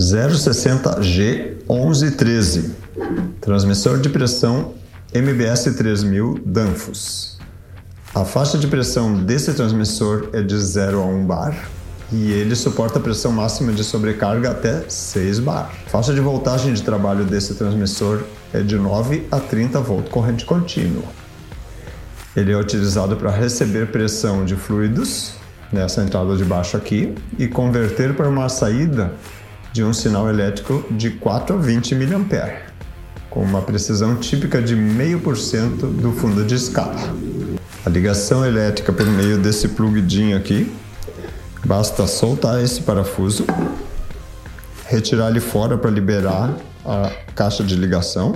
060G1113, transmissor de pressão MBS 3000 Danfoss. A faixa de pressão desse transmissor é de 0 a 1 bar e ele suporta pressão máxima de sobrecarga até 6 bar. A faixa de voltagem de trabalho desse transmissor é de 9 a 30 volt corrente contínua. Ele é utilizado para receber pressão de fluidos nessa entrada de baixo aqui e converter para uma saída de um sinal elétrico de 4 a 20 mA, com uma precisão típica de 0,5% do fundo de escala. A ligação elétrica por meio desse plugzinho aqui, basta soltar esse parafuso, retirar ele fora para liberar a caixa de ligação.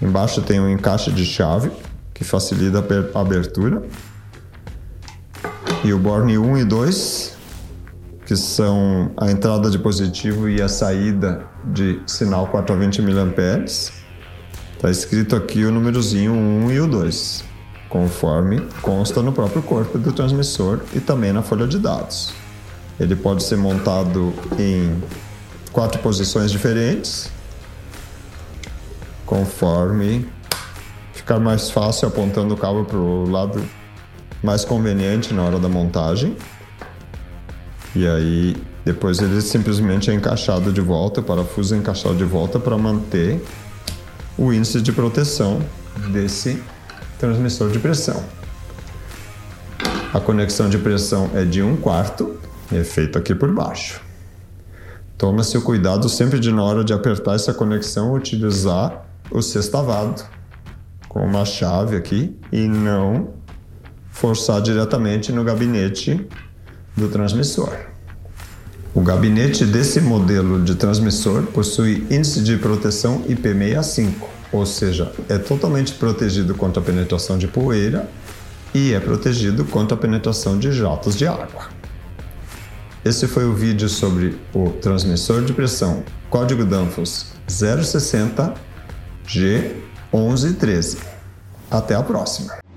Embaixo tem um encaixe de chave que facilita a abertura. E o borne 1 e 2 que são a entrada de positivo e a saída de sinal 420 mA. Está escrito aqui o númerozinho 1 e o 2, conforme consta no próprio corpo do transmissor e também na folha de dados. Ele pode ser montado em quatro posições diferentes, conforme ficar mais fácil apontando o cabo para o lado mais conveniente na hora da montagem. E aí depois ele simplesmente é encaixado de volta, o parafuso é encaixado de volta para manter o índice de proteção desse transmissor de pressão. A conexão de pressão é de um quarto e é feito aqui por baixo. Toma-se o cuidado sempre de na hora de apertar essa conexão utilizar o sextavado com uma chave aqui e não forçar diretamente no gabinete do transmissor. O gabinete desse modelo de transmissor possui índice de proteção IP65, ou seja, é totalmente protegido contra a penetração de poeira e é protegido contra a penetração de jatos de água. Esse foi o vídeo sobre o transmissor de pressão código Danfoss 060 G1113. Até a próxima!